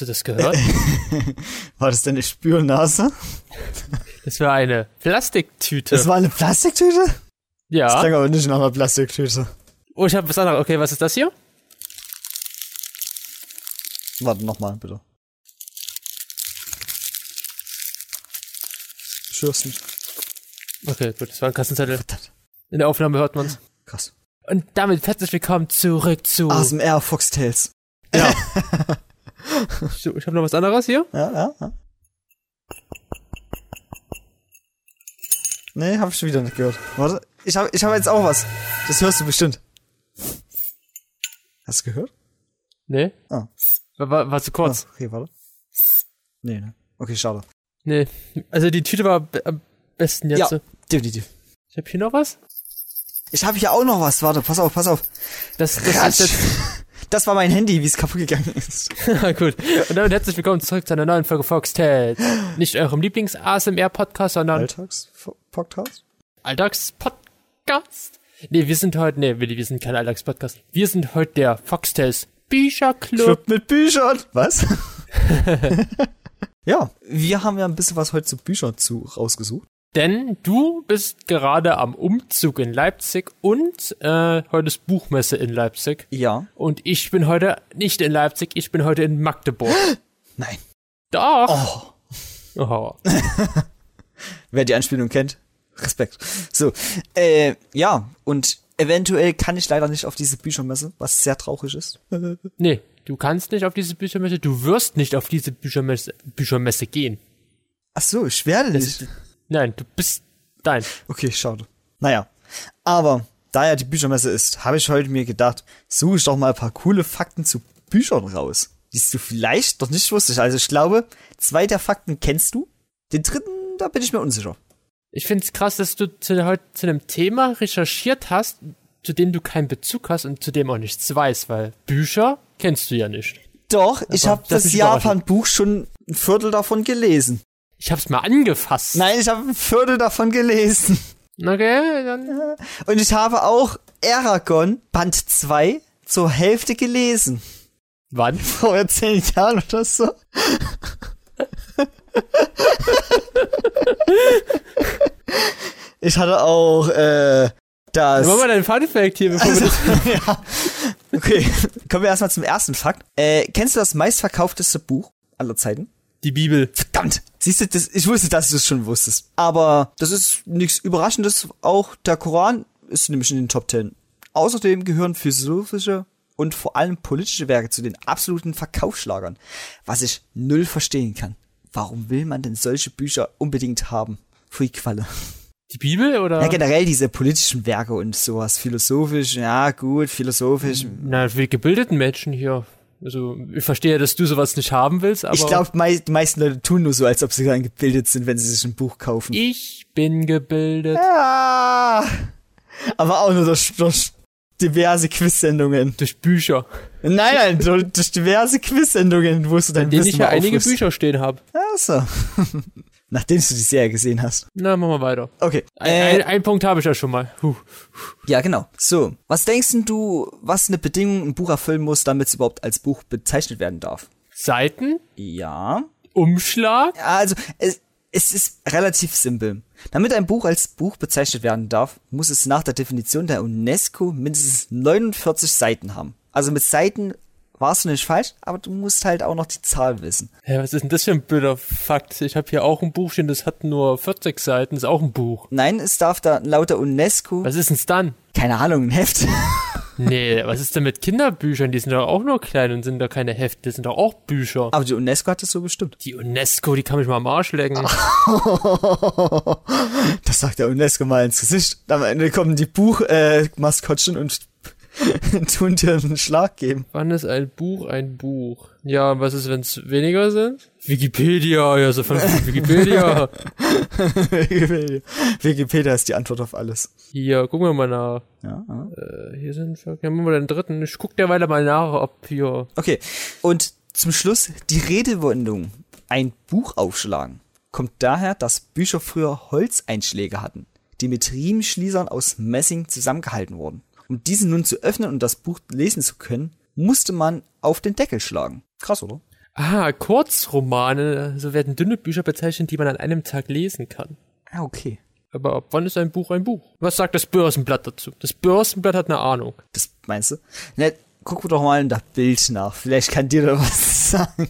Hast du das gehört? War das deine Spürnase? Das war eine Plastiktüte. Das war eine Plastiktüte? Das ja. klang aber nicht nach einer Plastiktüte. Oh, ich habe was anderes. Okay, was ist das hier? Warte nochmal, bitte. Ich hör's nicht. Okay, gut, das war ein Kassenzettel. Verdammt. In der Aufnahme hört man's. Krass. Und damit herzlich willkommen zurück zu. ASMR Foxtails. Ja. So, ich habe noch was anderes hier. Ja, ja, ja. Nee, hab ich schon wieder nicht gehört. Warte, ich hab, ich hab jetzt auch was. Das hörst du bestimmt. Hast du gehört? Nee. Ah. War, war, zu kurz. Ah, okay, warte. Nee, ne. Okay, schade. Nee. Also die Tüte war am besten jetzt. Ja. Definitiv. Ich habe hier noch was. Ich habe hier auch noch was. Warte, pass auf, pass auf. Das, das Ratsch. ist Das war mein Handy, wie es kaputt gegangen ist. gut. Und damit herzlich willkommen zurück zu einer neuen Folge Fox Tales. Nicht eurem Lieblings-ASMR-Podcast, sondern Alltags-Podcast? Alltags-Podcast. Nee, wir sind heute, nee, Willi, wir sind kein Alltags-Podcast. Wir sind heute der Foxtails Bücherclub. Club mit Büchern. Was? ja, wir haben ja ein bisschen was heute zu Büchern zu rausgesucht. Denn du bist gerade am Umzug in Leipzig und äh, heute ist Buchmesse in Leipzig. Ja. Und ich bin heute nicht in Leipzig, ich bin heute in Magdeburg. Nein. Doch. Oh. Oh. Wer die Anspielung kennt, Respekt. So, äh, ja, und eventuell kann ich leider nicht auf diese Büchermesse, was sehr traurig ist. Nee, du kannst nicht auf diese Büchermesse, du wirst nicht auf diese Büchermesse, Büchermesse gehen. Ach so, ich werde nicht. Nein, du bist dein. Okay, schade. Naja, aber da ja die Büchermesse ist, habe ich heute mir gedacht, suche ich doch mal ein paar coole Fakten zu Büchern raus, die du vielleicht noch nicht wusstest. Also ich glaube, zwei der Fakten kennst du, den dritten, da bin ich mir unsicher. Ich find's krass, dass du zu, heute zu einem Thema recherchiert hast, zu dem du keinen Bezug hast und zu dem auch nichts weißt, weil Bücher kennst du ja nicht. Doch, ich Aber habe das das. Japan-Buch schon ein Viertel davon gelesen. Ich hab's mal angefasst. Nein, ich habe ein Viertel davon gelesen. Okay, dann. Und ich habe auch Aragon Band 2 zur Hälfte gelesen. Wann? Vor zehn Jahren oder so. ich hatte auch äh, das. Mach mal deinen Fun Fact hier, bevor wir das. ja. Okay, kommen wir erstmal zum ersten Fakt. Äh, kennst du das meistverkaufteste Buch aller Zeiten? Die Bibel. Verdammt! Siehst du, das, ich wusste, dass du es schon wusstest. Aber das ist nichts Überraschendes. Auch der Koran ist nämlich in den Top Ten. Außerdem gehören philosophische und vor allem politische Werke zu den absoluten Verkaufsschlagern. Was ich null verstehen kann. Warum will man denn solche Bücher unbedingt haben? Pfui Qualle. Die Bibel oder? Ja, generell diese politischen Werke und sowas. Philosophisch, ja gut, philosophisch. Na, für die gebildeten Menschen hier. Also, ich verstehe, dass du sowas nicht haben willst, aber. Ich glaube, mei die meisten Leute tun nur so, als ob sie dann gebildet sind, wenn sie sich ein Buch kaufen. Ich bin gebildet. Ja. Aber auch nur durch, durch diverse Quiz-Sendungen. Durch Bücher. Nein, nein, durch, durch diverse Quiz-Sendungen, wo du dein In denen Wissen ich ja einige. Bücher stehen habe. Ach so. Nachdem du die Serie gesehen hast. Na, machen wir weiter. Okay. Ein, Äh, ein, ein Punkt habe ich ja schon mal. Huh. ja, genau. So, was denkst du, was eine Bedingung ein Buch erfüllen muss, damit es überhaupt als Buch bezeichnet werden darf? Seiten, Ja. Umschlag, Ja, Also, es, es ist relativ simpel. Damit ein Buch als Buch bezeichnet werden darf, muss es nach der Definition der UNESCO mindestens 49 Seiten haben. Also mit Seiten warst du nicht falsch, aber du musst halt auch noch die Zahl wissen. Hä, was ist denn das für ein blöder Fakt? Ich habe hier auch ein Buch stehen, das hat nur 40 Seiten, ist auch ein Buch. Nein, es darf da laut der UNESCO, Was ist den's dann? keine Ahnung, ein Heft. Nee, was ist denn mit Kinderbüchern? Die sind doch auch nur klein und sind doch keine Hefte, das sind doch auch Bücher. aber die UNESCO hat das so bestimmt. Die UNESCO, die kann mich mal am Arsch lecken. Das sagt der UNESCO mal ins Gesicht. Am Ende kommen die Buchmaskottchen äh, und tun dir einen Schlag geben. Wann ist ein Buch ein Buch? Ja, was ist, wenn es weniger sind? Wikipedia, ja, so von Wikipedia. Wikipedia. Wikipedia ist die Antwort auf alles. Hier, gucken wir mal nach. Ja, ja. Äh, hier sind, ja, machen wir den dritten. Ich guck derweil mal nach, ob hier. Okay, und zum Schluss die Redewendung ein Buch aufschlagen kommt daher, dass Bücher früher Holzeinschläge hatten, die mit Riemenschließern aus Messing zusammengehalten wurden. Um diese nun zu öffnen und das Buch lesen zu können, musste man auf den Deckel schlagen. Krass, oder? Ah, Kurzromane, so werden dünne Bücher bezeichnet, die man an einem Tag lesen kann. Ah, okay. Aber ab wann ist ein Buch ein Buch? Was sagt das Börsenblatt dazu? Das Börsenblatt hat eine Ahnung. Das meinst du? Ne, guck doch mal in das Bild nach. Vielleicht kann dir da was sagen.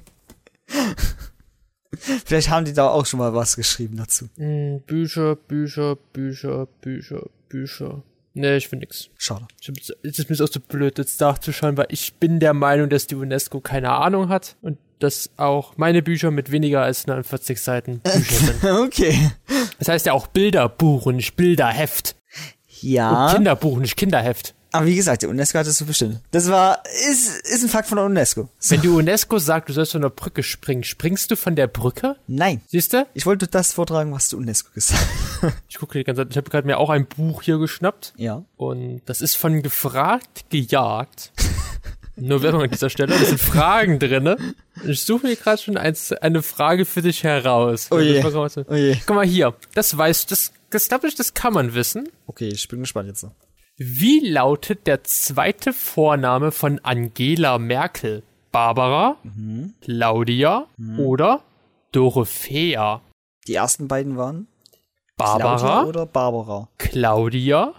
Vielleicht haben die da auch schon mal was geschrieben dazu. Hm, Bücher, Bücher, Bücher, Bücher, Bücher. Nee, ich finde nix. Schade. Hab- Es ist mir auch so blöd, jetzt nachzuschauen, weil ich bin der Meinung, dass die UNESCO keine Ahnung hat und dass auch meine Bücher mit weniger als 49 Seiten Bücher sind. Okay. Das heißt ja auch Bilderbuch und nicht Bilderheft. Ja. Und Kinderbuch, nicht Kinderheft. Aber wie gesagt, der UNESCO hat das so bestimmt. Das war, ist, ist ein Fakt von der UNESCO. So. Wenn die UNESCO sagt, du sollst von der Brücke springen, springst du von der Brücke? Nein. Siehst du? Ich wollte das vortragen, was die UNESCO gesagt hat. Ich gucke die ganze Zeit, ich habe gerade mir auch ein Buch hier geschnappt ja. und das ist von gefragt gejagt. Nur Werbung an dieser Stelle, da sind Fragen drinne. Ich suche mir gerade schon eins, eine Frage für dich heraus. Oh je. Das Oh je. Guck mal hier, das weißt das, das glaube ich, das kann man wissen. Okay, ich bin gespannt jetzt noch. Wie lautet der zweite Vorname von Angela Merkel? Barbara, Claudia oder Dorothea? Die ersten beiden waren Barbara, Claudia oder Barbara? Claudia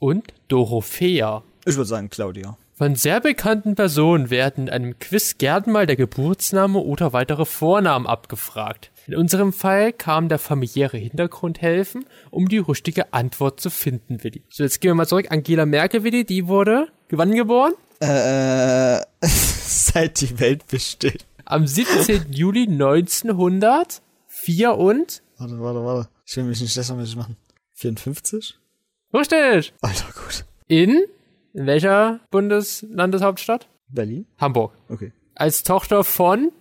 und Dorothea. Ich würde sagen Claudia. Von sehr bekannten Personen werden in einem Quiz gern mal der Geburtsname oder weitere Vornamen abgefragt. In unserem Fall kam der familiäre Hintergrund helfen, um die richtige Antwort zu finden, Willi. So, jetzt gehen wir mal zurück. Angela Merkel, Willi, die wurde wann geboren? Äh, seit die Welt besteht. Am 17. Juli 1904 und? Warte, warte, warte. Ich will mich nicht lächerlich machen. 54? Richtig! Alter, gut. In? In welcher Bundeslandeshauptstadt? Berlin? Hamburg. Okay. Als Tochter von?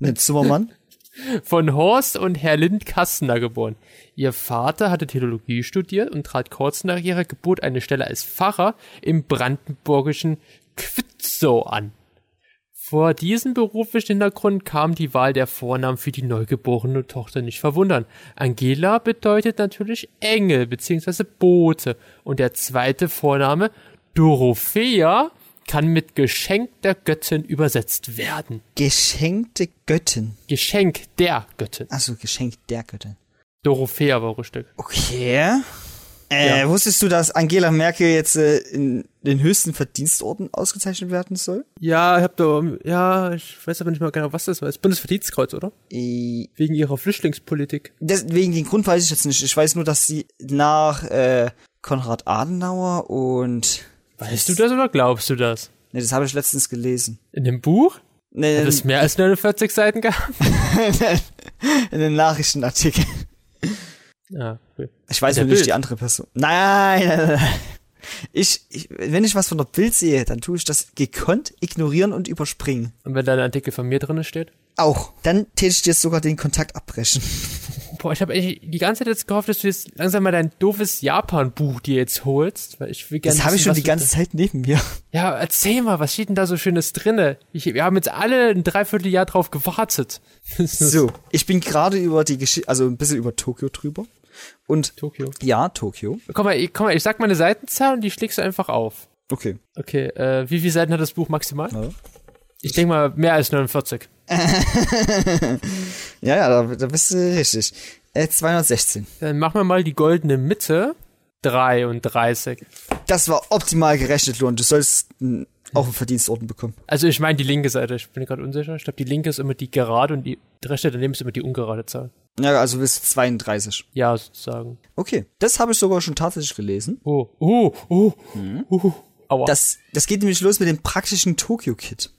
Ne, Zimmermann? von Horst und Herr Lind Kastner geboren. Ihr Vater hatte Theologie studiert und trat kurz nach ihrer Geburt eine Stelle als Pfarrer im brandenburgischen Quitzow an. Vor diesem beruflichen Hintergrund kam die Wahl der Vornamen für die neugeborene Tochter nicht verwundern. Angela bedeutet natürlich Engel bzw. Bote und der zweite Vorname Dorothea kann mit Geschenk der Göttin übersetzt werden. Geschenkte Göttin. Geschenk der Göttin. Achso, Geschenk der Göttin. Dorothea war richtig. Okay. Äh, Ja. wusstest du, dass Angela Merkel jetzt äh, in den höchsten Verdienstorden ausgezeichnet werden soll? Ja, ich hab da, ja, ich weiß aber nicht mal genau, was das war. Das Bundesverdienstkreuz, oder? Äh, Wegen ihrer Flüchtlingspolitik. Deswegen den Grund weiß ich jetzt nicht. Ich weiß nur, dass sie nach äh, Konrad Adenauer und Weißt du das oder glaubst du das? Ne, das habe ich letztens gelesen. In dem Buch? Ne, Das es mehr als 49 Seiten gab? in den Nachrichtenartikel. Ja, cool. Ich weiß nur nicht Bild. die andere Person. Nein, nein, nein, nein. Ich, ich, wenn ich was von der Bild sehe, dann tue ich das gekonnt ignorieren und überspringen. Und wenn da ein Artikel von mir drin steht? Auch. Dann täte ich dir sogar den Kontakt abbrechen. Boah, ich habe eigentlich die ganze Zeit jetzt gehofft, dass du jetzt langsam mal dein doofes Japan-Buch dir jetzt holst, weil ich will gerne. Das habe ich schon die ganze Zeit neben mir. Ja, erzähl mal, was steht denn da so Schönes drinne? Ich, wir haben jetzt alle ein Dreivierteljahr drauf gewartet. So, ich bin gerade über die Geschichte, also ein bisschen über Tokio drüber. Und Tokio. ja, Tokio. Komm mal, ich, komm mal, ich sag mal eine Seitenzahl und die schlägst du einfach auf. Okay. Okay, äh, wie viele Seiten hat das Buch maximal? Ja. Ich denke mal mehr als 49. Ja, ja, da, da bist du richtig. Äh, 216. Dann machen wir mal die goldene Mitte. 33. Das war optimal gerechnet, Luan. Du sollst auch einen Verdienstorden bekommen. Also ich meine die linke Seite, ich bin gerade unsicher. Ich glaube, die linke ist immer die gerade und die rechte daneben ist immer die ungerade Zahl. Ja, also bis 32. Ja, sozusagen. Okay. Das habe ich sogar schon tatsächlich gelesen. Oh, oh, oh, oh. Aua. Das, das geht nämlich los mit dem praktischen Tokyo-Kit.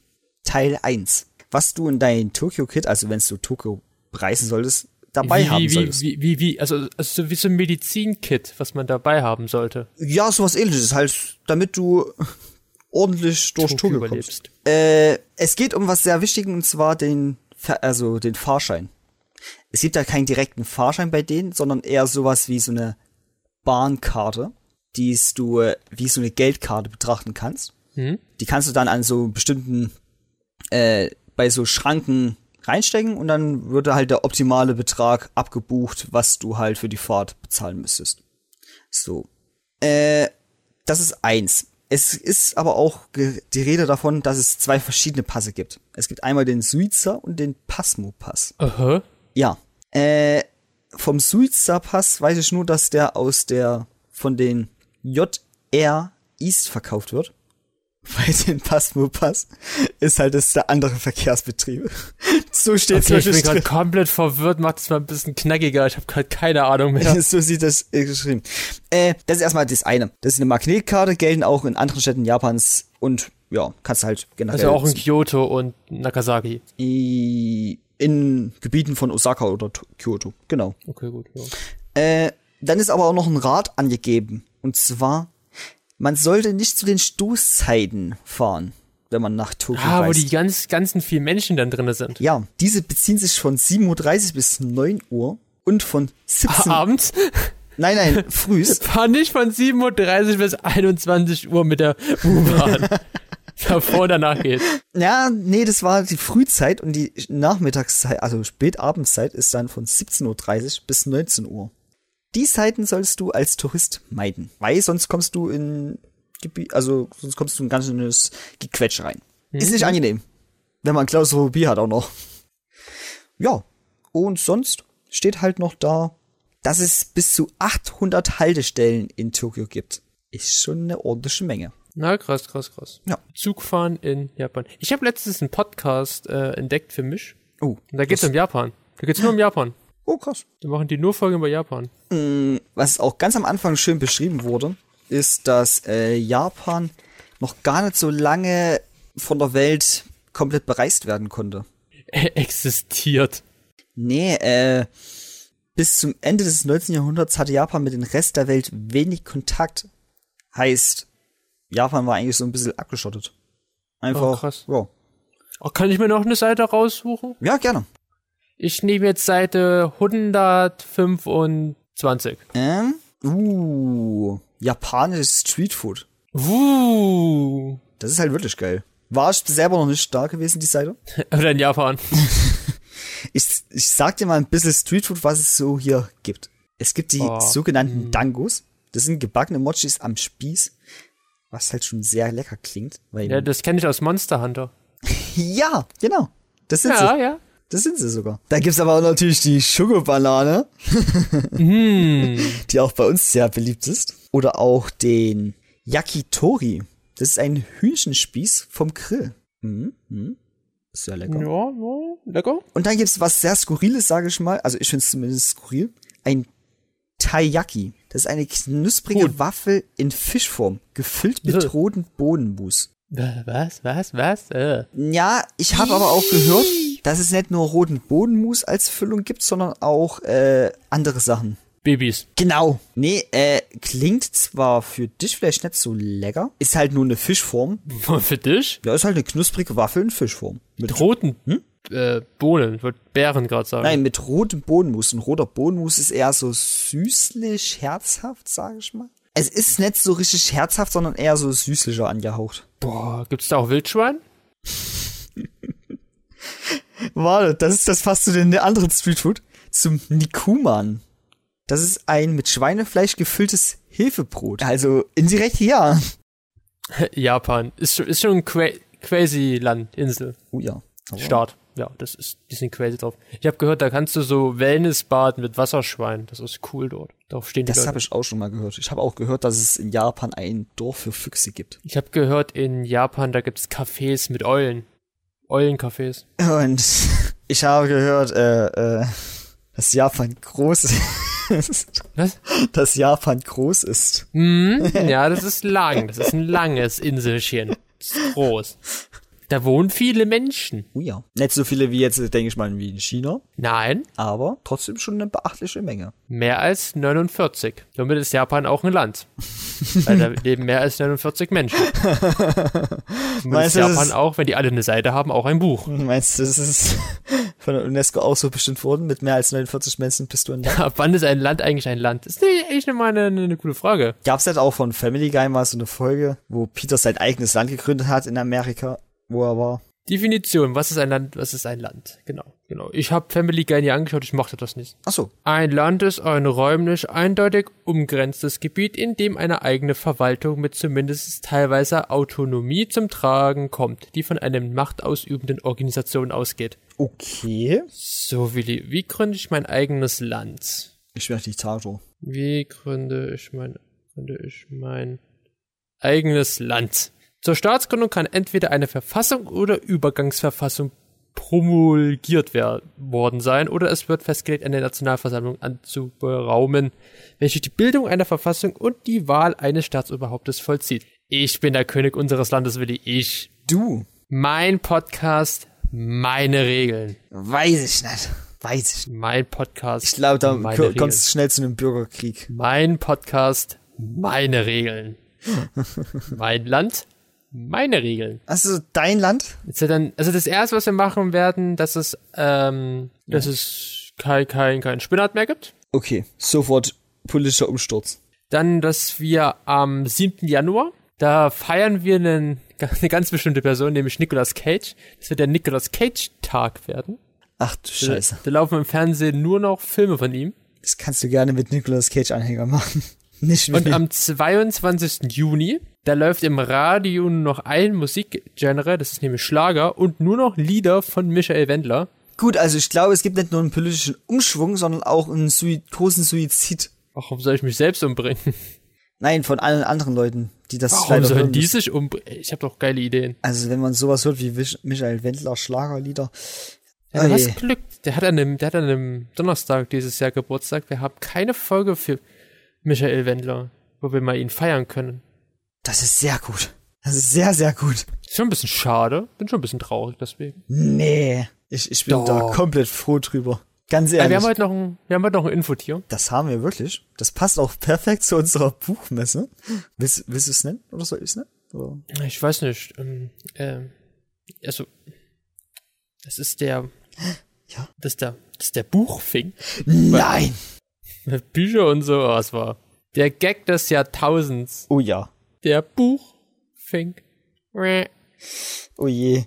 Teil 1. Was du in dein Tokyo-Kit, also wenn du Tokio reisen solltest, dabei wie, haben wie, solltest. wie, wie, wie, also, also so wie so ein Medizinkit, was man dabei haben sollte. Ja, sowas ähnliches, halt, damit du ordentlich durch Tokio, kommst. überlebst. Äh, es geht um was sehr Wichtiges und zwar den, also den Fahrschein. Es gibt da keinen direkten Fahrschein bei denen, sondern eher sowas wie so eine Bahnkarte, die du äh, wie so eine Geldkarte betrachten kannst. Hm? Die kannst du dann an so bestimmten, äh, bei so Schranken reinstecken und dann würde halt der optimale Betrag abgebucht, was du halt für die Fahrt bezahlen müsstest. So. Äh, das ist eins. Es ist aber auch die Rede davon, dass es zwei verschiedene Passe gibt. Es gibt einmal den Suiza und den Pasmo-Pass. Aha. Ja. Äh, vom Suiza-Pass weiß ich nur, dass der aus der von den JR East verkauft wird. Weil den Pasmo-Pass ist halt das der andere Verkehrsbetriebe. so steht Okay, ich bin gerade komplett verwirrt, macht es mal ein bisschen knackiger. Ich habe gerade keine Ahnung mehr. so sieht das äh, geschrieben. Äh, das ist erstmal das eine. Das ist eine Magnetkarte, gelten auch in anderen Städten Japans und ja, kannst halt generell Also auch in Kyoto und Nagasaki. in Gebieten von Osaka oder To- Kyoto. Genau. Okay, gut. Ja. Äh, dann ist aber auch noch ein Rat angegeben. Und zwar, man sollte nicht zu den Stoßzeiten fahren, wenn man nach Tokio Ah, wo reist. die ganz, ganzen vielen Menschen dann drinne sind. ja, diese beziehen sich von 7.30 Uhr bis 9 Uhr und von 17 Abends Nein, nein, frühs. fahr nicht von 7.30 Uhr bis 21 Uhr mit der U-Bahn. Bevor und danach geht. Ja, nee, das war die Frühzeit und die Nachmittagszeit, also Spätabendszeit ist dann von 17.30 Uhr bis 19 Uhr. Die Zeiten sollst du als Tourist meiden, weil sonst kommst du in Gebiet, also sonst kommst du in ein ganz schönes Gequetsch rein. Ist nicht angenehm, wenn man Klaustrophobie hat auch noch. Ja, und sonst steht halt noch da, dass es bis zu 800 Haltestellen in Tokio gibt. Ist schon eine ordentliche Menge. Na, krass, krass, krass. Ja. Zugfahren in Japan. Ich habe letztens einen Podcast äh, entdeckt für mich. Oh, Und da geht's um Japan. Da geht's nur um Japan. Oh krass. Da machen die nur Folgen über Japan. was auch ganz am Anfang schön beschrieben wurde, ist, dass äh, Japan noch gar nicht so lange von der Welt komplett bereist werden konnte. Er existiert. Nee, äh, bis zum Ende des 19. Jahrhunderts hatte Japan mit dem Rest der Welt wenig Kontakt. Heißt, Japan war eigentlich so ein bisschen abgeschottet. Einfach, Oh, krass. Ja. Oh, kann ich mir noch eine Seite raussuchen? ja, gerne. Ich nehme jetzt Seite 125. Ähm, uh, japanisches Streetfood. Uh. Das ist halt wirklich geil. War ich selber noch nicht da gewesen, die Seite? Oder in Japan. Ich, ich sag dir mal ein bisschen Streetfood, was es so hier gibt. Es gibt die Oh. sogenannten Dangos. Das sind gebackene Mochis am Spieß, was halt schon sehr lecker klingt. Ja, das kenne ich aus Monster Hunter. ja, genau. Das sind Ja, sie. ja. Das sind sie sogar. Da gibt's aber auch natürlich die Sugar-Banane, Hm. die auch bei uns sehr beliebt ist. Oder auch den Yakitori. Das ist ein Hühnchenspieß vom Grill. Mhm. Mhm. Sehr lecker. Ja, ja, lecker. Und dann gibt's was sehr Skurriles, sage ich mal. Also ich finde es zumindest skurril. Ein Taiyaki. Das ist eine knusprige Gut. Waffel in Fischform, gefüllt mit Wieso? roten Bohnenmus. Was, was, was? Äh. Ja, ich habe aber auch gehört, dass es nicht nur roten Bohnenmus als Füllung gibt, sondern auch äh, andere Sachen. Babys. Genau. Nee, äh, klingt zwar für dich vielleicht nicht so lecker, ist halt nur eine Fischform. Für dich? Ja, ist halt eine knusprige Waffel in Fischform. Mit Roten äh, Bohnen, würde Bären gerade sagen. Nein, mit rotem Bohnenmus. Ein roter Bohnenmus ist eher so süßlich, herzhaft, sage ich mal. Es ist nicht so richtig herzhaft, sondern eher so süßlicher angehaucht. Boah, gibt's da auch Wildschwein? Warte, das ist das fast zu den anderen Streetfood. Zum Nikuman. Das ist ein mit Schweinefleisch gefülltes Hefebrot. Also indirekt ja. Japan. Ist, schon- ist schon ein Qua crazy Land, Insel, Oh ja. Aber- Staat. Ja, das ist, die sind crazy drauf. Ich habe gehört, da kannst du so Wellness baden mit Wasserschwein. Das ist cool dort. Darauf stehen die Das habe ich auch schon mal gehört. Ich habe auch gehört, dass es in Japan ein Dorf für Füchse gibt. Ich habe gehört, in Japan, da gibt's Cafés mit Eulen. Eulencafés. Und ich habe gehört, äh, äh, dass Japan groß ist. Was? dass Japan groß ist. Hm, ja, das ist lang. Das ist ein langes Inselchen. Das ist groß. Da wohnen viele Menschen. Oh ja. Nicht so viele wie jetzt, denke ich mal, wie in China, Nein, aber trotzdem schon eine beachtliche Menge. mehr als 49. Somit ist Japan auch ein Land. Weil da leben mehr als 49 Menschen. Meinst ist du, das Japan ist- auch, wenn die alle eine Seite haben, auch ein Buch. Meinst du, das ist von der UNESCO auch so bestimmt worden? Mit mehr als 49 Menschen bist du ein Land? Ab wann ist ein Land eigentlich ein Land? Ist nee, eigentlich mal eine, eine, eine gute Frage. Gab's halt auch von Family Guy mal so eine Folge, wo Peter sein eigenes Land gegründet hat in Amerika, wo er war. Definition, was ist ein Land, was ist ein Land? Genau, genau. Ich habe Family Guy nie angeschaut, ich mochte das nicht. Ach so. Ein Land ist ein räumlich eindeutig umgrenztes Gebiet, in dem eine eigene Verwaltung mit zumindest teilweise Autonomie zum Tragen kommt, die von einer machtausübenden Organisation ausgeht. Okay. So, Willi, wie gründe ich mein eigenes Land? Ich bin Diktator. Wie gründe ich mein, gründe ich mein eigenes Land? Zur Staatsgründung kann entweder eine Verfassung oder Übergangsverfassung promulgiert worden sein oder es wird festgelegt, eine Nationalversammlung anzuberaumen, welche die Bildung einer Verfassung und die Wahl eines Staatsoberhauptes vollzieht. Ich bin der König unseres Landes, Willi. Ich. Du? Mein Podcast, meine Regeln. Weiß ich nicht. Weiß ich nicht. Mein Podcast. Ich glaube, da meine ko- Regeln. es schnell zu einem Bürgerkrieg. Mein Podcast, meine Regeln. mein Land, meine Regeln. Also dein Land? Ist ja dann, also das erste, was wir machen werden, dass es, ähm, dass es kein, kein, kein Spinnert mehr gibt. Okay, sofort politischer Umsturz. Dann, dass wir am 7. Januar, da feiern wir einen, eine ganz bestimmte Person, nämlich Nicolas Cage. Das wird der Nicolas Cage Tag werden. Ach du Scheiße. Da laufen im Fernsehen nur noch Filme von ihm. Das kannst du gerne mit Nicolas Cage Anhänger machen. Nicht Und am 22. Juni, da läuft im Radio nur noch ein Musikgenre, das ist nämlich Schlager und nur noch Lieder von Michael Wendler. Gut, also ich glaube, es gibt nicht nur einen politischen Umschwung, sondern auch einen Sui großen Suizid. Warum soll ich mich selbst umbringen? Nein, von allen anderen Leuten, die das Warum leider sollen die sich umbringen? Ich habe doch geile Ideen. Also wenn man sowas hört wie Michael Wendler Schlagerlieder. Ja, du Oh hast. Glück. Der hat, an einem, der hat an einem Donnerstag dieses Jahr Geburtstag. Wir haben keine Folge für Michael Wendler, wo wir mal ihn feiern können. Das ist sehr gut. Das ist sehr, sehr gut. Ist schon ein bisschen schade. Bin schon ein bisschen traurig deswegen. Nee. Ich, ich bin Doch. da komplett froh drüber. Ganz ehrlich. wir haben heute noch ein, wir haben heute noch ein Infotier. das haben wir wirklich. Das passt auch perfekt zu unserer Buchmesse. Willst, willst du es nennen? Oder soll ich es nennen? Oder? Ich weiß nicht. Ähm, ähm, also, das ist der. Ja. Das ist der, das ist der Buchfink. Nein! Bücher und so. Oh, es war der Gag des Jahrtausends. Oh ja. Der Buchfink. Oh je.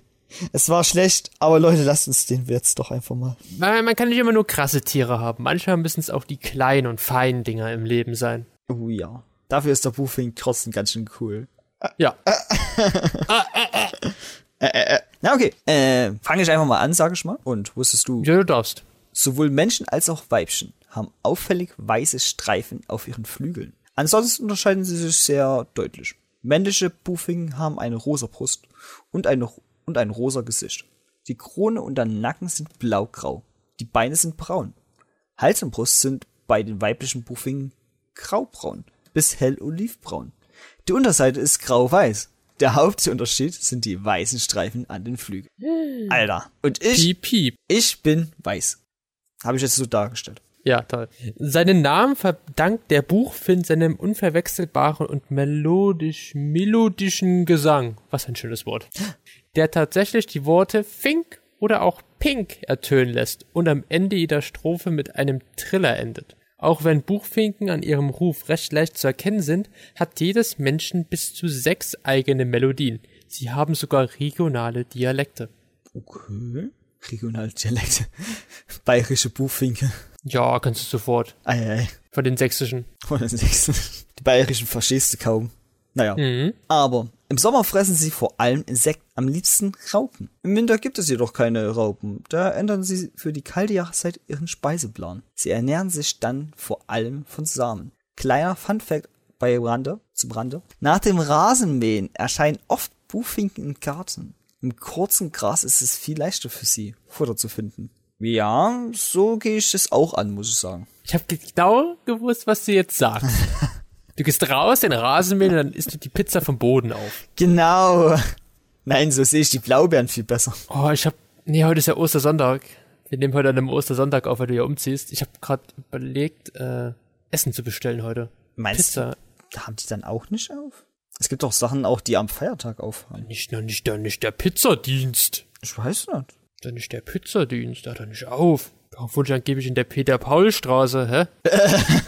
Es war schlecht, aber Leute, lasst uns den jetzt doch einfach mal. Man, man kann nicht immer nur krasse Tiere haben. Manchmal müssen es auch die kleinen und feinen Dinger im Leben sein. Oh ja. Dafür ist der Buchfink trotzdem ganz schön cool. Ja. Na okay, äh, fange ich einfach mal an, sag ich mal. Und wusstest du, Ja, du darfst. sowohl Menschen als auch Weibchen haben auffällig weiße Streifen auf ihren Flügeln. Ansonsten unterscheiden sie sich sehr deutlich. Männliche Buchfinken haben eine rosa Brust und, eine, und ein rosa Gesicht. Die Krone und der Nacken sind blaugrau. Die Beine sind braun. Hals und Brust sind bei den weiblichen Buchfinken graubraun bis hell olivbraun. Die Unterseite ist grau-weiß. Der Hauptunterschied sind die weißen Streifen an den Flügeln. Alter. Und ich, Piep, piep. ich bin weiß. Habe ich jetzt so dargestellt. Ja, toll. Seinen Namen verdankt der Buchfink seinem unverwechselbaren und melodisch, melodischen Gesang. Was ein schönes Wort. Der tatsächlich die Worte Fink oder auch Pink ertönen lässt und am Ende jeder Strophe mit einem Triller endet. Auch wenn Buchfinken an ihrem Ruf recht leicht zu erkennen sind, hat jedes Menschen bis zu sechs eigene Melodien. Sie haben sogar regionale Dialekte. Okay. Regionaldialekte. Bayerische Buchfinke. Ja, kannst du sofort. Eieiei. Von den sächsischen. Von den nächsten. Die bayerischen verstehst du kaum. Naja. Mhm. Aber im Sommer fressen sie vor allem Insekten, am liebsten Raupen. Im Winter gibt es jedoch keine Raupen. Da ändern sie für die kalte Jahreszeit ihren Speiseplan. Sie ernähren sich dann vor allem von Samen. Kleiner Funfact bei Rande, zum Rande. Nach dem Rasenmähen erscheinen oft Buchfinken im Garten. Im kurzen Gras ist es viel leichter für sie, Futter zu finden. Ja, so gehe ich das auch an, muss ich sagen. Ich habe genau gewusst, was du jetzt sagst. Du gehst raus, den Rasenmähen und dann isst du die Pizza vom Boden auf. Genau. Nein, so sehe ich die Blaubeeren viel besser. Oh, ich hab. Nee, heute ist ja Ostersonntag. Wir nehmen heute an einem Ostersonntag auf, weil du ja umziehst. Ich habe gerade überlegt, äh, Essen zu bestellen heute. Meinst Pizza. du, haben die dann auch nicht auf? Es gibt doch Sachen auch, die am Feiertag aufhaben. Nicht, noch nicht, dann nicht der Pizzadienst. Ich weiß nicht. Dann nicht der Pizzadienst, da hat er nicht auf. Wohnt ich angeblich in der Peter-Paul-Straße, hä?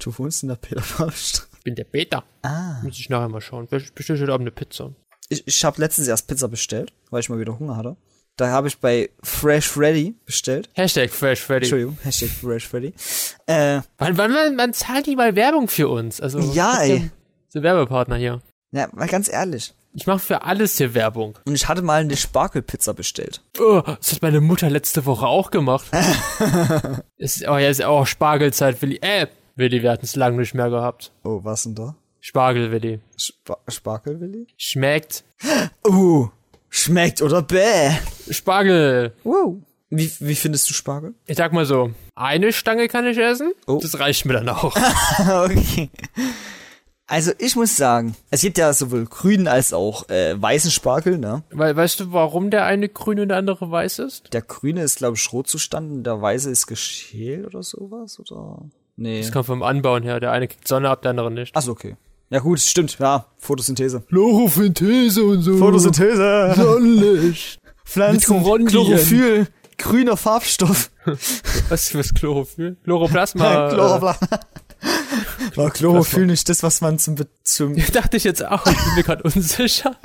Du wohnst in der Peterfaust. Ich bin der Peter. Ah. Muss ich nachher mal schauen. Vielleicht bestelle ich heute Abend eine Pizza. ich, ich habe letztens erst Pizza bestellt, weil ich mal wieder Hunger hatte. Da habe ich bei Fresh Freddy bestellt. Hashtag Fresh Freddy. Entschuldigung, Hashtag Fresh Freddy. Äh, Wann, wann, wann, wann zahlt die mal Werbung für uns? Also, Ja, ey. So Werbepartner hier. ja, mal ganz ehrlich. Ich mache für alles hier Werbung. Und ich hatte mal eine Spargelpizza bestellt. Oh, das hat meine Mutter letzte Woche auch gemacht. ist, oh ja, ist auch Spargelzeit, Willi. Äh, Willi, wir hatten es lange nicht mehr gehabt. Oh, was denn da? Spargel, Willi. Spa Spargelwilli? Schmeckt. Uh, schmeckt oder bäh. Spargel. Wow. Wie, wie findest du Spargel? Ich sag mal so, eine Stange kann ich essen. Oh. Das reicht mir dann auch. okay. Also ich muss sagen, es gibt ja sowohl grünen als auch äh, weißen Spargel, ne? Weil, weißt du, warum der eine grün und der andere weiß ist? Der grüne ist, glaube ich, Rotzustand und der weiße ist geschält oder sowas, oder? Nee. Das kommt vom Anbauen her. Der eine kriegt Sonne ab, der andere nicht. Achso, okay. Ja gut, stimmt, ja. Photosynthese. Chlorophynthese und so. Photosynthese. Sonnenlicht. Pflanzen. Chlorophyll. Grüner Farbstoff. Was, was Chlorophyll? Chloroplasma. Chloroplasma. War Chlorophyll nicht das, was man zum, zum Äh, dachte ich jetzt auch. Ich bin mir gerade unsicher.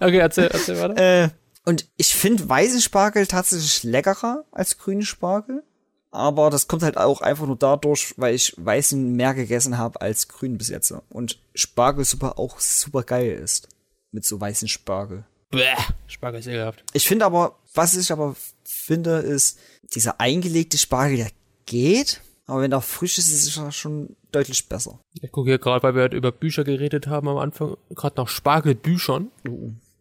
Okay, erzähl, erzähl weiter. Äh, und ich finde weißen Spargel tatsächlich leckerer als grünen Spargel. Aber das kommt halt auch einfach nur dadurch, weil ich weißen mehr gegessen habe als grün bis jetzt. Und Spargelsuppe auch super geil ist. Mit so weißen Spargel. Bäh. Spargel ist ekelhaft. Ich finde aber, was ich aber finde, ist, dieser eingelegte Spargel, der geht. Aber wenn er frisch ist, ist er schon deutlich besser. Ich gucke hier gerade, weil wir halt über Bücher geredet haben am Anfang, gerade nach Spargelbüchern.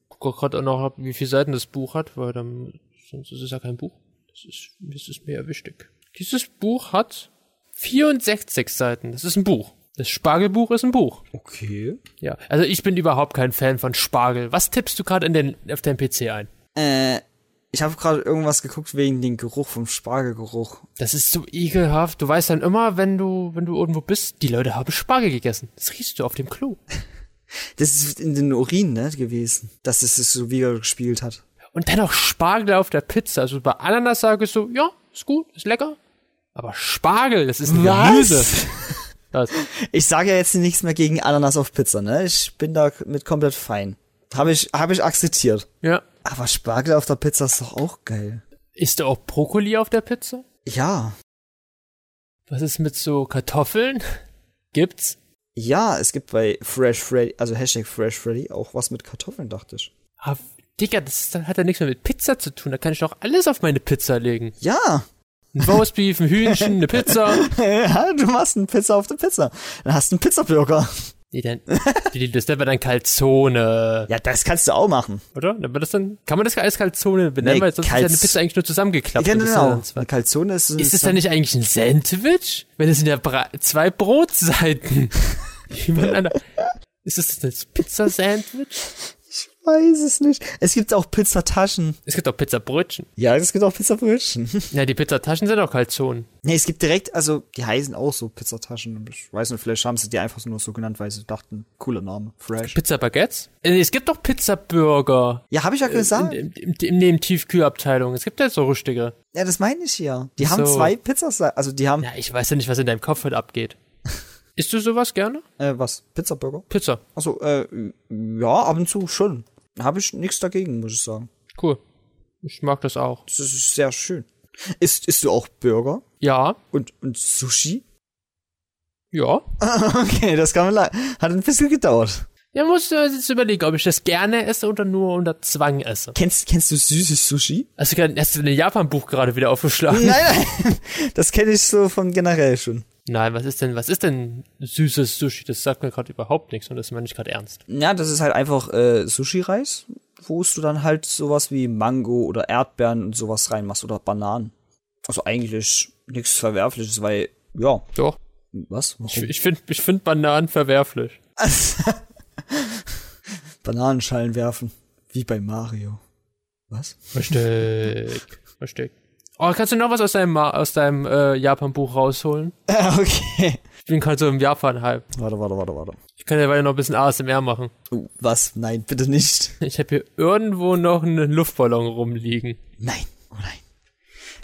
Gucke gerade auch noch, wie viele Seiten das Buch hat, weil dann, sonst ist es ja kein Buch. Das ist, das ist mir ja wichtig. Dieses Buch hat 64 Seiten. Das ist ein Buch. Das Spargelbuch ist ein Buch. Okay. Ja, also ich bin überhaupt kein Fan von Spargel. Was tippst du gerade auf deinem PC ein? Äh, ich habe gerade irgendwas geguckt wegen dem Geruch vom Spargelgeruch. Das ist so ekelhaft. Du weißt dann immer, wenn du, wenn du irgendwo bist, die Leute haben Spargel gegessen. Das riechst du auf dem Klo. Das ist in den Urin, ne, gewesen, dass es sich so wieder gespielt hat. Und dann noch Spargel auf der Pizza. Also bei Ananas sage ich so, ja, ist gut, ist lecker. Aber Spargel, das ist ein Gemüse. Das. Ich sage ja jetzt nichts mehr gegen Ananas auf Pizza, ne? Ich bin da mit komplett fein. Habe ich, habe ich akzeptiert. Ja. Aber Spargel auf der Pizza ist doch auch geil. Isst du auch Brokkoli auf der Pizza? Ja. Was ist mit so Kartoffeln? Gibt's? Ja, es gibt bei Fresh Freddy, also Hashtag Fresh Freddy, auch was mit Kartoffeln, dachte ich. Ah, Digga, das ist, hat ja nichts mehr mit Pizza zu tun. Da kann ich doch alles auf meine Pizza legen. Ja. Ein Roastbeef, ein Hühnchen, eine Pizza. ja, du machst eine Pizza auf der Pizza. Dann hast du einen Pizzaburger. Nee, dann, das wäre dann Calzone, Ja, das kannst du auch machen. oder? Das dann, kann man das als Calzone benennen, Nee, weil sonst ist ja eine Calz- Pizza eigentlich nur zusammengeklappt. Ja, das genau. dann zwei- Eine Calzone ist, Ist es dann nicht eigentlich ein Sandwich? Wenn es sind ja Bra zwei Brotseiten. Ist das das Pizza-Sandwich? Ich weiß es nicht. Es gibt auch Pizzataschen. Es gibt auch Pizzabrötchen. Ja, es gibt auch Pizzabrötchen. Ja, die Pizzataschen sind auch Calzonen. nee, es gibt direkt, also, die heißen auch so Pizzataschen. Ich weiß nicht, vielleicht haben sie die einfach nur so genannt, weil sie dachten, cooler Name. Fresh. Pizza-Baguettes? Äh, Es gibt doch Pizza-Burger. Ja, habe ich ja gesagt. In, in, in, neben Tiefkühlabteilung. Es gibt ja so richtige. ja, das meine ich ja. Die haben So. zwei Pizzas, also die haben, Ja, ich weiß ja nicht, was in deinem Kopf heute abgeht. Isst du sowas gerne? äh, was? Pizzaburger? Pizza. Also, äh, ja, ab und zu schon. Habe ich nichts dagegen, muss ich sagen. Cool. Ich mag das auch. Das ist sehr schön. Isst, isst du auch Burger Ja. und, und Sushi? Ja. okay, das kann man le- Hat ein bisschen gedauert. Ja, musst du jetzt überlegen, ob ich das gerne esse oder nur unter Zwang esse. Kennst, kennst du süßes Sushi? Hast du, gerade- hast du ein Japan-Buch gerade wieder aufgeschlagen? Nein, nein. Das kenne ich so von generell schon. Nein, was ist denn, was ist denn süßes Sushi? Das sagt mir gerade überhaupt nichts und das meine ich gerade ernst. Ja, das ist halt einfach äh, Sushi-Reis, wo du dann halt sowas wie Mango oder Erdbeeren und sowas reinmachst oder Bananen. Also eigentlich nichts Verwerfliches, weil, ja, Doch. was? Ich, Warum? ich finde ich find Bananen verwerflich. Bananenschalen werfen. Wie bei Mario. Was? Richtig. Richtig. Oh, kannst du noch was aus deinem, aus deinem äh, Japan-Buch rausholen? Ah, okay. Ich bin gerade so im Japan-Hype. Warte, warte, warte, warte. Ich kann ja weiter noch ein bisschen ASMR machen. Oh, was? Nein, bitte nicht. Ich habe hier irgendwo noch einen Luftballon rumliegen. Nein, oh nein.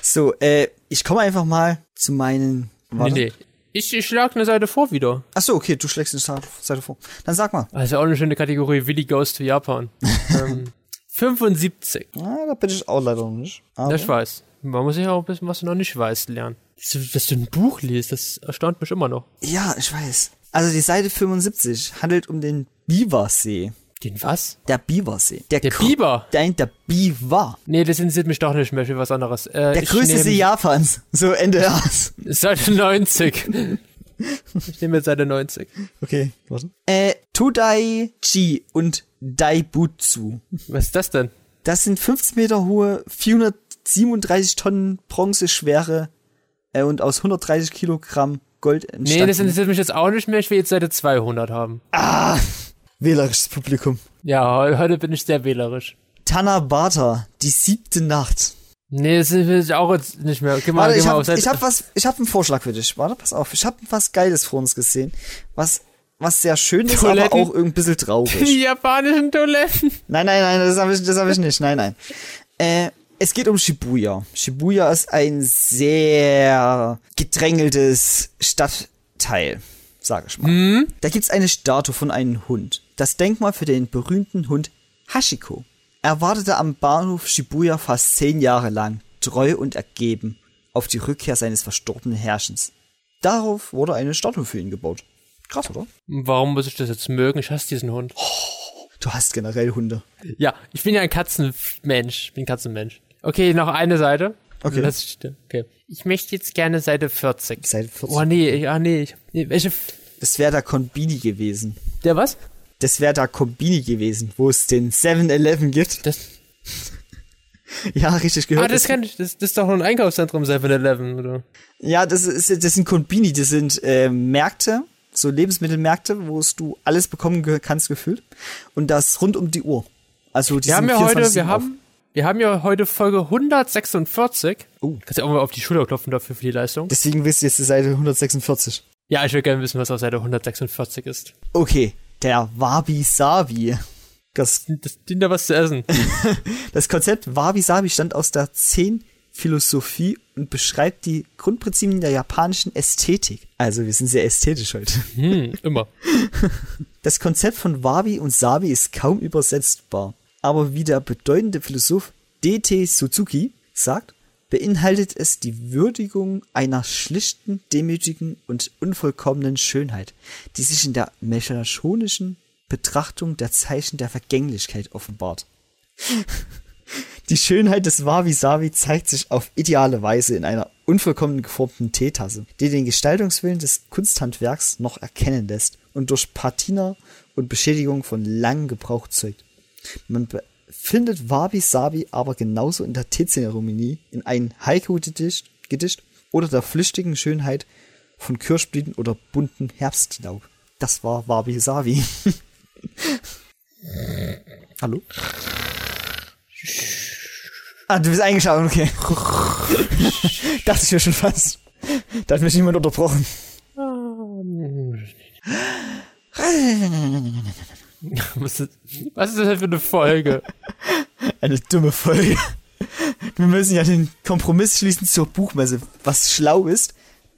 So, äh, ich komme einfach mal zu meinen. Warte. Nee, nee. Ich, ich schlag eine Seite vor wieder. Ach so, okay, du schlägst eine Seite vor. Dann sag mal. Also auch eine schöne Kategorie, Willy Goes to Japan. ähm, 75. Ah, da bin ich auch leider noch nicht. Aber Ja, ich weiß. Man muss ja auch ein bisschen, was du noch nicht weißt, lernen. Dass du- ein Buch liest, das erstaunt mich immer noch. ja, ich weiß. Also die Seite 75 handelt um den Biwasee. Den was? Der Biwasee. Der, Der Biber? Nein, der Biwa. Nee, das interessiert mich doch nicht mehr für was anderes. Äh, Der ich größte nehm See Japans. So Ende Jahres. Seite 90. ich nehme jetzt Seite 90. Okay, warte. Äh, Todai-ji und Daibutsu. Was ist das denn? Das sind 15 Meter hohe, 437 Tonnen Bronze schwere äh, und aus 130 Kilogramm Gold Nee, entstanden. das interessiert mich jetzt auch nicht mehr. Ich will jetzt Seite 200 haben. Wählerisches Publikum. Ja, he- heute bin ich sehr wählerisch. Tanabata, die siebte Nacht. Nee, das will ich auch jetzt nicht mehr. Geh mal, Warte, geh ich mal hab, auf Seite. ich hab was, ich hab einen Vorschlag für dich. Warte, pass auf. Ich hab was Geiles vor uns gesehen. Was, was sehr schön ist, aber Toiletten? auch ein bisschen traurig. die japanischen Toiletten. Nein, nein, nein, das habe ich, das hab ich nicht. Nein, nein. Äh, es geht um Shibuya. Shibuya ist ein sehr gedrängeltes Stadtteil, sage ich mal. Da gibt's eine Statue von einem Hund. Das Denkmal für den berühmten Hund Hashiko. Er wartete am Bahnhof Shibuya fast zehn Jahre lang, treu und ergeben, auf die Rückkehr seines verstorbenen Herrschens. Darauf wurde eine Statue für ihn gebaut. Krass, oder? Warum muss ich das jetzt mögen? Ich hasse diesen Hund. Du hast generell Hunde. Ja, ich bin ja ein Katzenmensch. Ich bin ein Katzenmensch. Okay, noch eine Seite. Okay. Ich, okay. Ich möchte jetzt gerne Seite 40. Seite 40. Oh nee, ja nee. Ich, nee welche? Das wäre der Konbini gewesen. Der was? Das wäre da Kombini gewesen, wo es den 7-Eleven gibt. Das, Ja, richtig gehört. ah, das kann ich. Das, das ist doch nur ein Einkaufszentrum 7-Eleven, oder? ja, das ist, das sind Kombini, das sind äh, Märkte, so Lebensmittelmärkte, wo es du alles bekommen kannst gefühlt. Und das rund um die Uhr. Also die Wir haben ja heute, 24/7 wir auf. haben, wir haben ja heute Folge 146. Oh. Kannst du auch mal auf die Schulter klopfen dafür für die Leistung? Deswegen wisst ihr jetzt die Seite 146. Ja, ich will gerne wissen, was auf Seite 146 ist. Okay, der Wabi Sabi. Das, Das dient da was zu essen. das Konzept Wabi Sabi stammt aus der 10 Philosophie und beschreibt die Grundprinzipien der japanischen Ästhetik. Also wir sind sehr ästhetisch heute. Hm, immer. Das Konzept von Wabi und Sabi ist kaum übersetzbar. Aber wie der bedeutende Philosoph D.T. Suzuki sagt, beinhaltet es die Würdigung einer schlichten, demütigen und unvollkommenen Schönheit, die sich in der mechanischen Betrachtung der Zeichen der Vergänglichkeit offenbart. Die Schönheit des Wabi-Sabi zeigt sich auf ideale Weise in einer unvollkommen geformten Teetasse, die den Gestaltungswillen des Kunsthandwerks noch erkennen lässt und durch Patina und Beschädigung von langem Gebrauch zeugt. Man findet Wabi-Sabi aber genauso in der Teezeremonie, in einem Haiku-Gedicht Gedicht oder der flüchtigen Schönheit von Kirschblüten oder bunten Herbstlaub. Das war Wabi-Sabi. Hallo? Ah, du bist eingeschlafen, okay. Dachte ich mir schon fast. Da hat mich niemand unterbrochen. Was ist, was ist das denn für eine Folge? Eine dumme Folge. Wir müssen ja den Kompromiss schließen zur Buchmesse. Was schlau ist,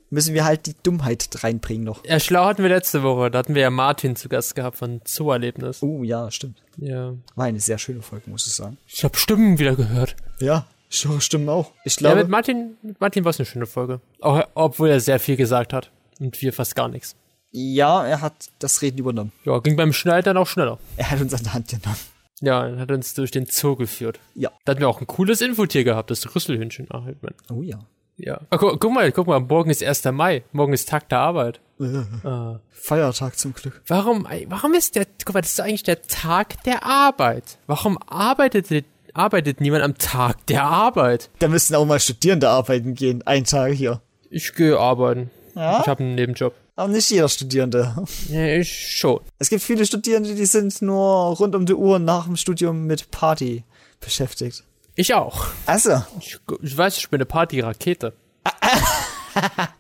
müssen wir halt die Dummheit reinbringen noch. Ja, schlau hatten wir letzte Woche. Da hatten wir ja Martin zu Gast gehabt von Zoo-Erlebnis. Oh ja, stimmt. Ja. War eine sehr schöne Folge, muss ich sagen. Ich hab Stimmen wieder gehört. Ja, schon stimmen auch. Ich Ja, glaube, mit Martin, mit Martin war es eine schöne Folge. Auch, obwohl er sehr viel gesagt hat. Und wir fast gar nichts. Ja, er hat das Reden übernommen. Ja, ging beim Schneiden dann auch schneller. Er hat uns an der Hand genommen. Ja, er hat uns durch den Zoo geführt. Ja. Da hatten wir auch ein cooles Infotier gehabt, das Rüsselhündchen. Ach, ich mein, Oh ja. ja. Ah, guck, guck mal, guck mal, morgen ist 1. Mai. Morgen ist Tag der Arbeit. Feiertag zum Glück. Warum, warum ist der, guck mal, das ist eigentlich der Tag der Arbeit. Warum arbeitet, arbeitet niemand am Tag der Arbeit? Da müssten auch mal Studierende arbeiten gehen. Ein Tag hier. Ich gehe arbeiten. Ja? Ich habe einen Nebenjob. Aber nicht jeder Studierende. Ja, ich schon. Es gibt viele Studierende, die sind nur rund um die Uhr nach dem Studium mit Party beschäftigt. Ich auch. Also, Ich, ich weiß, ich bin eine Partyrakete.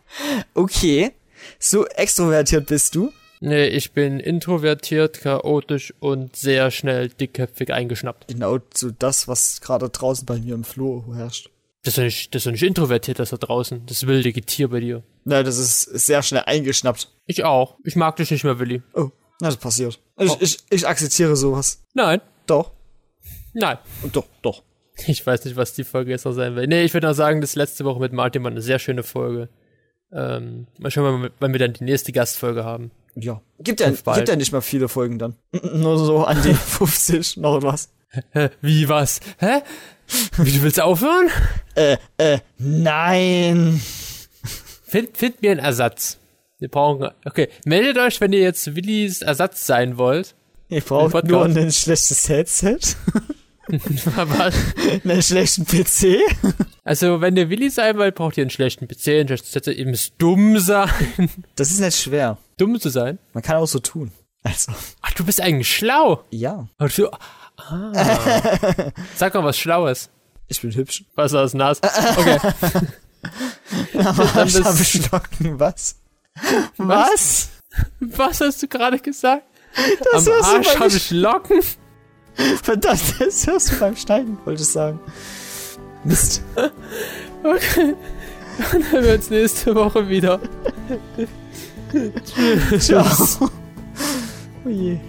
okay. So extrovertiert bist du. Nee, ich bin introvertiert, chaotisch und sehr schnell dickköpfig eingeschnappt. Genau so das, was gerade draußen bei mir im Flur herrscht. Das ist doch nicht, das ist nicht introvertiert, das da draußen. Das wilde Getier bei dir. Na, das ist sehr schnell eingeschnappt. Ich auch. Ich mag dich nicht mehr, Willi. Oh, na, das passiert. Ich, Oh. ich, ich akzeptiere sowas. Nein. Doch. Nein. Doch, doch. Ich weiß nicht, was die Folge jetzt noch sein will. Nee, ich würde noch sagen, das letzte Woche mit Martin war eine sehr schöne Folge. Ähm, mal schauen, wann wir dann die nächste Gastfolge haben. Ja. Gibt ja, gibt ja nicht mal viele Folgen dann. Nur so an die 50 noch was. Wie, was? Hä? Wie, du willst aufhören? Äh, äh, nein. Find, find mir einen Ersatz. Wir brauchen, okay, meldet euch, wenn ihr jetzt Willis Ersatz sein wollt. Ihr braucht nur ein schlechtes Headset, Was? einen schlechten PC. Also, wenn ihr Willi sein wollt, braucht ihr einen schlechten PC, ein schlechtes Headset. Ihr müsst dumm sein. Das ist nicht schwer. dumm zu sein? Man kann auch so tun. Also, Ach, du bist eigentlich schlau. ja. Ach, du, ah. Sag mal was Schlaues. Ich bin hübsch. Was aus Nas. Okay. Habe Stocken, was? Was? Was hast du gerade gesagt? Das Am Arsch habe ich Locken. Verdammt, das hörst du beim Schneiden, wollte ich sagen. Mist. Okay. Dann hören wir uns nächste Woche wieder. Ciao. Oh je.